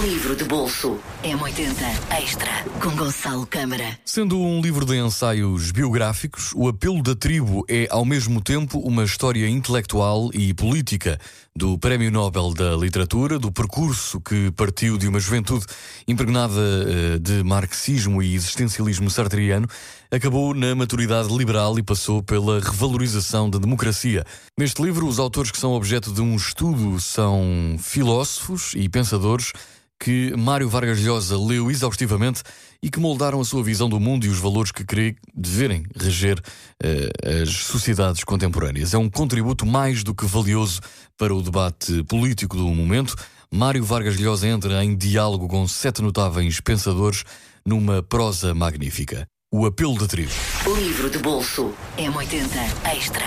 Livro de bolso M80 Extra com Gonçalo Câmara. Sendo um livro de ensaios biográficos, o apelo da tribo é ao mesmo tempo uma história intelectual e política do Prémio Nobel da Literatura, do percurso que partiu de uma juventude impregnada eh, de marxismo e existencialismo sartriano, acabou na maturidade liberal e passou pela revalorização da democracia. Neste livro, os autores que são objeto de um estudo são filósofos e pensadores que Mário Vargas Llosa leu exaustivamente e que moldaram a sua visão do mundo e os valores que crê deverem reger uh, as sociedades contemporâneas. É um contributo mais do que valioso para o debate político do momento. Mário Vargas Llosa entra em diálogo com sete notáveis pensadores numa prosa magnífica. O apelo da tribo. Livro de bolso M80 Extra.